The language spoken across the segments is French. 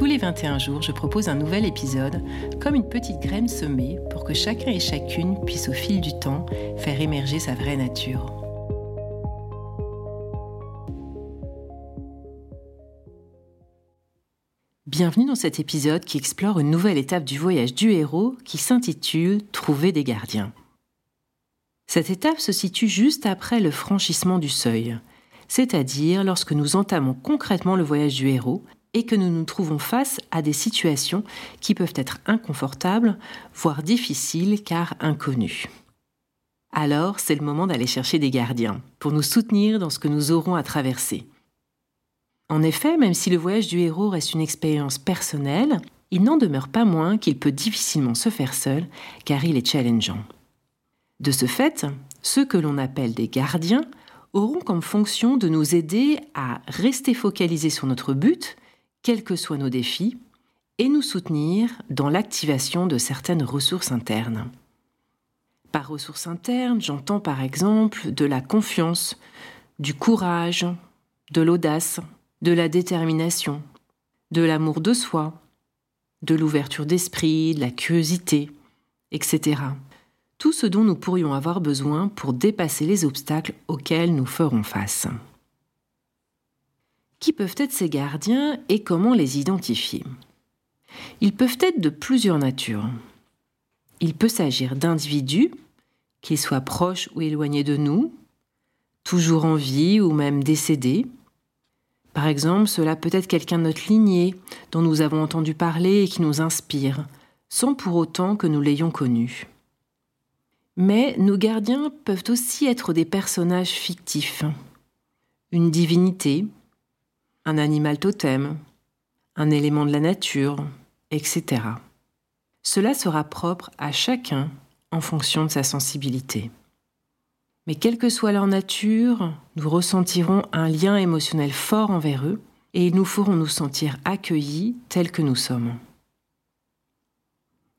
Tous les 21 jours, je propose un nouvel épisode, comme une petite graine semée pour que chacun et chacune puisse au fil du temps faire émerger sa vraie nature. Bienvenue dans cet épisode qui explore une nouvelle étape du voyage du héros qui s'intitule Trouver des gardiens. Cette étape se situe juste après le franchissement du seuil, c'est-à-dire lorsque nous entamons concrètement le voyage du héros et que nous nous trouvons face à des situations qui peuvent être inconfortables, voire difficiles car inconnues. Alors, c'est le moment d'aller chercher des gardiens pour nous soutenir dans ce que nous aurons à traverser. En effet, même si le voyage du héros reste une expérience personnelle, il n'en demeure pas moins qu'il peut difficilement se faire seul car il est challengeant. De ce fait, ceux que l'on appelle des gardiens auront comme fonction de nous aider à rester focalisés sur notre but quels que soient nos défis, et nous soutenir dans l'activation de certaines ressources internes. Par ressources internes, j'entends par exemple de la confiance, du courage, de l'audace, de la détermination, de l'amour de soi, de l'ouverture d'esprit, de la curiosité, etc. Tout ce dont nous pourrions avoir besoin pour dépasser les obstacles auxquels nous ferons face. Qui peuvent être ces gardiens et comment les identifier Ils peuvent être de plusieurs natures. Il peut s'agir d'individus, qu'ils soient proches ou éloignés de nous, toujours en vie ou même décédés. Par exemple, cela peut être quelqu'un de notre lignée dont nous avons entendu parler et qui nous inspire, sans pour autant que nous l'ayons connu. Mais nos gardiens peuvent aussi être des personnages fictifs, une divinité, un animal totem, un élément de la nature, etc. Cela sera propre à chacun en fonction de sa sensibilité. Mais quelle que soit leur nature, nous ressentirons un lien émotionnel fort envers eux et ils nous feront nous sentir accueillis tels que nous sommes.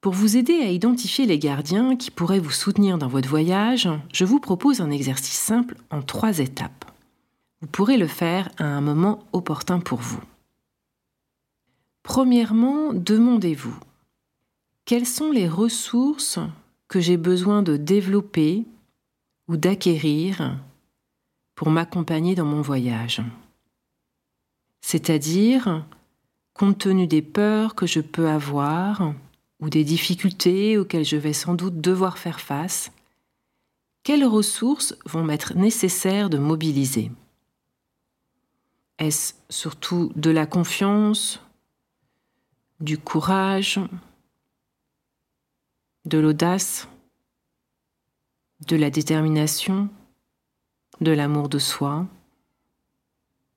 Pour vous aider à identifier les gardiens qui pourraient vous soutenir dans votre voyage, je vous propose un exercice simple en trois étapes. Vous pourrez le faire à un moment opportun pour vous. Premièrement, demandez-vous quelles sont les ressources que j'ai besoin de développer ou d'acquérir pour m'accompagner dans mon voyage? C'est-à-dire, compte tenu des peurs que je peux avoir ou des difficultés auxquelles je vais sans doute devoir faire face, quelles ressources vont m'être nécessaires de mobiliser? Est-ce surtout de la confiance, du courage, de l'audace, de la détermination, de l'amour de soi,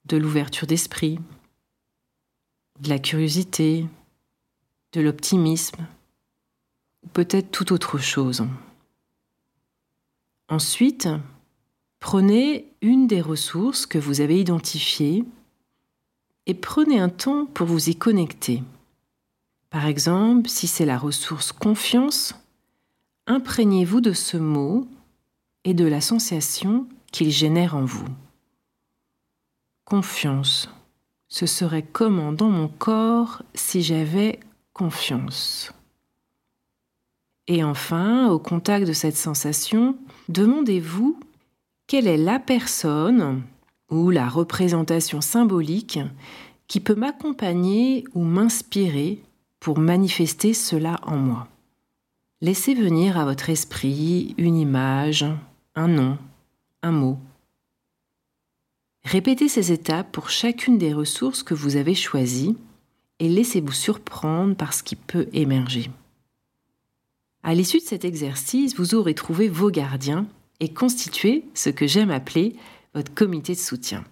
de l'ouverture d'esprit, de la curiosité, de l'optimisme, ou peut-être toute autre chose? Ensuite, Prenez une des ressources que vous avez identifiées et prenez un temps pour vous y connecter. Par exemple, si c'est la ressource confiance, imprégnez-vous de ce mot et de la sensation qu'il génère en vous. Confiance. Ce serait comment dans mon corps si j'avais confiance. Et enfin, au contact de cette sensation, demandez-vous quelle est la personne ou la représentation symbolique qui peut m'accompagner ou m'inspirer pour manifester cela en moi? Laissez venir à votre esprit une image, un nom, un mot. Répétez ces étapes pour chacune des ressources que vous avez choisies et laissez-vous surprendre par ce qui peut émerger. À l'issue de cet exercice, vous aurez trouvé vos gardiens et constituer ce que j'aime appeler votre comité de soutien.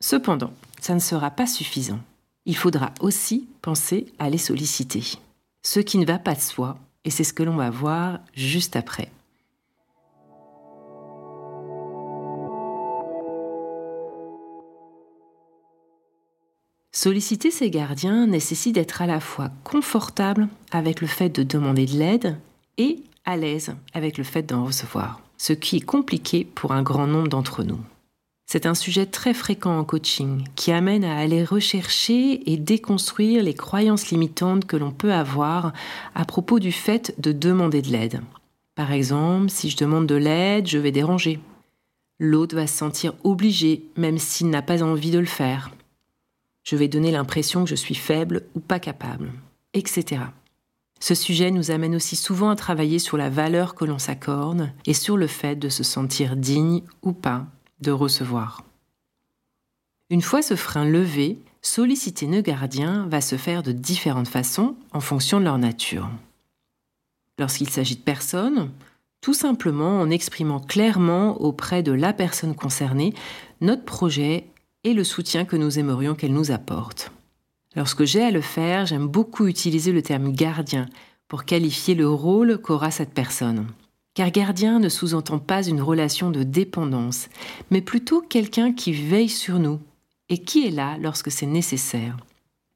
Cependant, ça ne sera pas suffisant. Il faudra aussi penser à les solliciter. Ce qui ne va pas de soi, et c'est ce que l'on va voir juste après. Solliciter ses gardiens nécessite d'être à la fois confortable avec le fait de demander de l'aide et à l'aise avec le fait d'en recevoir ce qui est compliqué pour un grand nombre d'entre nous. C'est un sujet très fréquent en coaching qui amène à aller rechercher et déconstruire les croyances limitantes que l'on peut avoir à propos du fait de demander de l'aide. Par exemple, si je demande de l'aide, je vais déranger. L'autre va se sentir obligé même s'il n'a pas envie de le faire. Je vais donner l'impression que je suis faible ou pas capable, etc. Ce sujet nous amène aussi souvent à travailler sur la valeur que l'on s'accorde et sur le fait de se sentir digne ou pas de recevoir. Une fois ce frein levé, solliciter nos gardiens va se faire de différentes façons en fonction de leur nature. Lorsqu'il s'agit de personnes, tout simplement en exprimant clairement auprès de la personne concernée notre projet et le soutien que nous aimerions qu'elle nous apporte. Lorsque j'ai à le faire, j'aime beaucoup utiliser le terme gardien pour qualifier le rôle qu'aura cette personne. Car gardien ne sous-entend pas une relation de dépendance, mais plutôt quelqu'un qui veille sur nous et qui est là lorsque c'est nécessaire.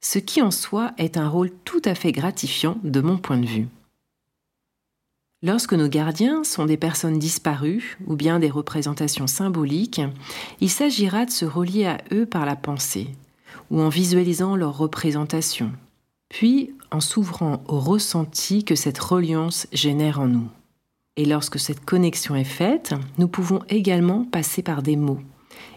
Ce qui en soi est un rôle tout à fait gratifiant de mon point de vue. Lorsque nos gardiens sont des personnes disparues ou bien des représentations symboliques, il s'agira de se relier à eux par la pensée ou en visualisant leur représentation, puis en s'ouvrant au ressenti que cette reliance génère en nous. Et lorsque cette connexion est faite, nous pouvons également passer par des mots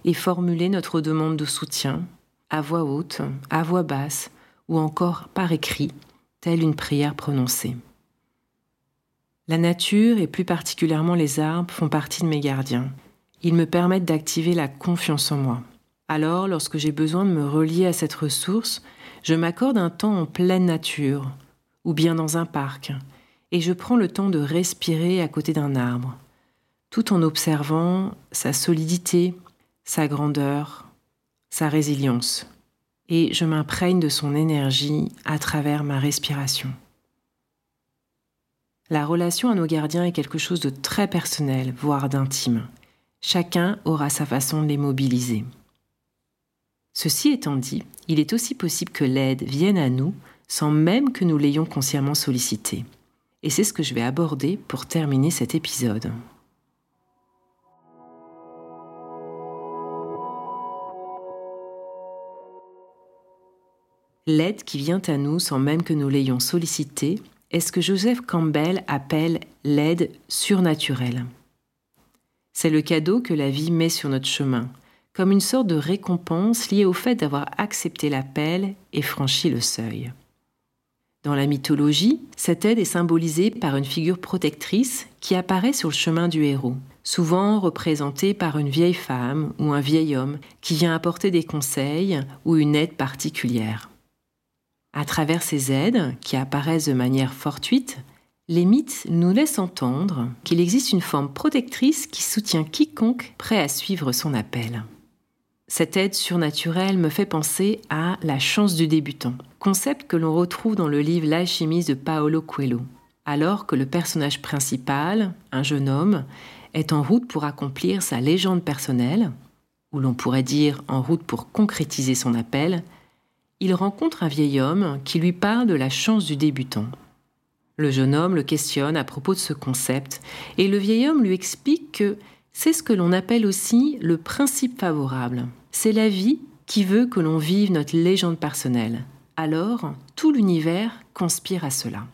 et formuler notre demande de soutien à voix haute, à voix basse ou encore par écrit, telle une prière prononcée. La nature et plus particulièrement les arbres font partie de mes gardiens. Ils me permettent d'activer la confiance en moi. Alors, lorsque j'ai besoin de me relier à cette ressource, je m'accorde un temps en pleine nature, ou bien dans un parc, et je prends le temps de respirer à côté d'un arbre, tout en observant sa solidité, sa grandeur, sa résilience, et je m'imprègne de son énergie à travers ma respiration. La relation à nos gardiens est quelque chose de très personnel, voire d'intime. Chacun aura sa façon de les mobiliser. Ceci étant dit, il est aussi possible que l'aide vienne à nous sans même que nous l'ayons consciemment sollicité. Et c'est ce que je vais aborder pour terminer cet épisode. L'aide qui vient à nous sans même que nous l'ayons sollicitée est ce que Joseph Campbell appelle l'aide surnaturelle. C'est le cadeau que la vie met sur notre chemin, comme une sorte de récompense liée au fait d'avoir accepté l'appel et franchi le seuil. Dans la mythologie, cette aide est symbolisée par une figure protectrice qui apparaît sur le chemin du héros, souvent représentée par une vieille femme ou un vieil homme qui vient apporter des conseils ou une aide particulière. À travers ces aides, qui apparaissent de manière fortuite, les mythes nous laissent entendre qu'il existe une forme protectrice qui soutient quiconque prêt à suivre son appel. Cette aide surnaturelle me fait penser à la chance du débutant, concept que l'on retrouve dans le livre L'alchimiste de Paolo Coelho. Alors que le personnage principal, un jeune homme, est en route pour accomplir sa légende personnelle, ou l'on pourrait dire en route pour concrétiser son appel, il rencontre un vieil homme qui lui parle de la chance du débutant. Le jeune homme le questionne à propos de ce concept, et le vieil homme lui explique que c'est ce que l'on appelle aussi le principe favorable. C'est la vie qui veut que l'on vive notre légende personnelle. Alors, tout l'univers conspire à cela.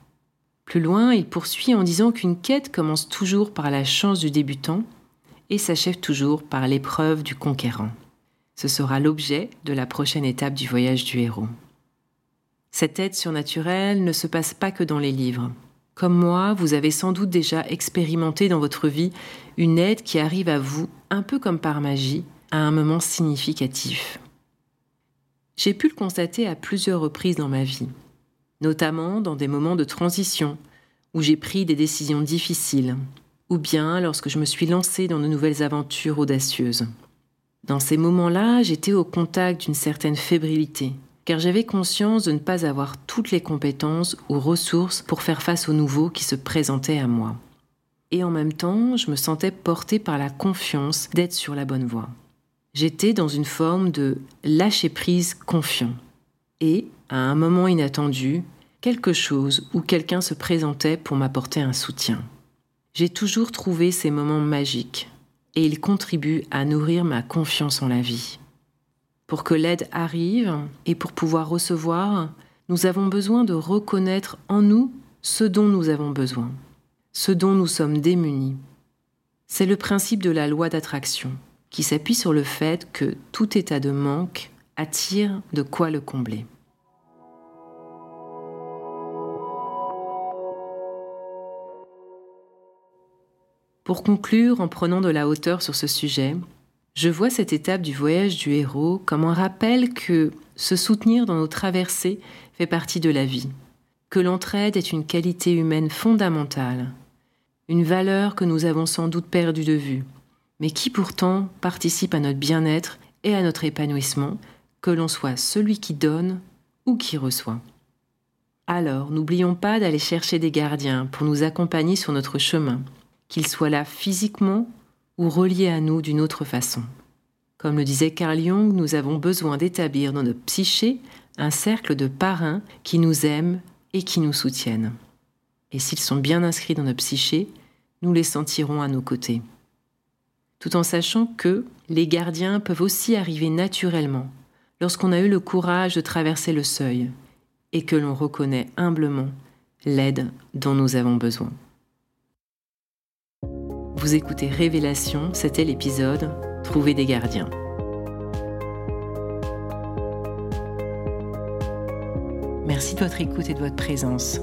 Plus loin, il poursuit en disant qu'une quête commence toujours par la chance du débutant et s'achève toujours par l'épreuve du conquérant. Ce sera l'objet de la prochaine étape du voyage du héros. Cette aide surnaturelle ne se passe pas que dans les livres. Comme moi, vous avez sans doute déjà expérimenté dans votre vie une aide qui arrive à vous, un peu comme par magie, à un moment significatif. J'ai pu le constater à plusieurs reprises dans ma vie, notamment dans des moments de transition, où j'ai pris des décisions difficiles, ou bien lorsque je me suis lancée dans de nouvelles aventures audacieuses. Dans ces moments-là, j'étais au contact d'une certaine fébrilité, car j'avais conscience de ne pas avoir toutes les compétences ou ressources pour faire face au nouveau qui se présentait à moi. Et en même temps, je me sentais portée par la confiance d'être sur la bonne voie. J'étais dans une forme de lâcher prise confiant. Et, à un moment inattendu, quelque chose ou quelqu'un se présentait pour m'apporter un soutien. J'ai toujours trouvé ces moments magiques et ils contribuent à nourrir ma confiance en la vie. Pour que l'aide arrive et pour pouvoir recevoir, nous avons besoin de reconnaître en nous ce dont nous avons besoin, ce dont nous sommes démunis. C'est le principe de la loi d'attraction, qui s'appuie sur le fait que tout état de manque attire de quoi le combler. Pour conclure, en prenant de la hauteur sur ce sujet, je vois cette étape du voyage du héros comme un rappel que se soutenir dans nos traversées fait partie de la vie, que l'entraide est une qualité humaine fondamentale, une valeur que nous avons sans doute perdue de vue, mais qui pourtant participe à notre bien-être et à notre épanouissement, que l'on soit celui qui donne ou qui reçoit. Alors, n'oublions pas d'aller chercher des gardiens pour nous accompagner sur notre chemin, qu'ils soient là physiquement ou reliés à nous d'une autre façon. Comme le disait Carl Jung, nous avons besoin d'établir dans notre psyché un cercle de parrains qui nous aiment et qui nous soutiennent. Et s'ils sont bien inscrits dans notre psyché, nous les sentirons à nos côtés. Tout en sachant que les gardiens peuvent aussi arriver naturellement lorsqu'on a eu le courage de traverser le seuil et que l'on reconnaît humblement l'aide dont nous avons besoin. Vous écoutez Révélation, c'était l'épisode Trouver des gardiens. Merci de votre écoute et de votre présence.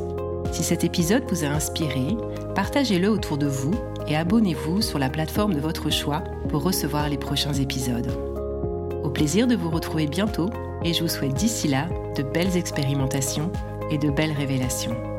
Si cet épisode vous a inspiré, partagez-le autour de vous et abonnez-vous sur la plateforme de votre choix pour recevoir les prochains épisodes. Au plaisir de vous retrouver bientôt et je vous souhaite d'ici là de belles expérimentations et de belles révélations.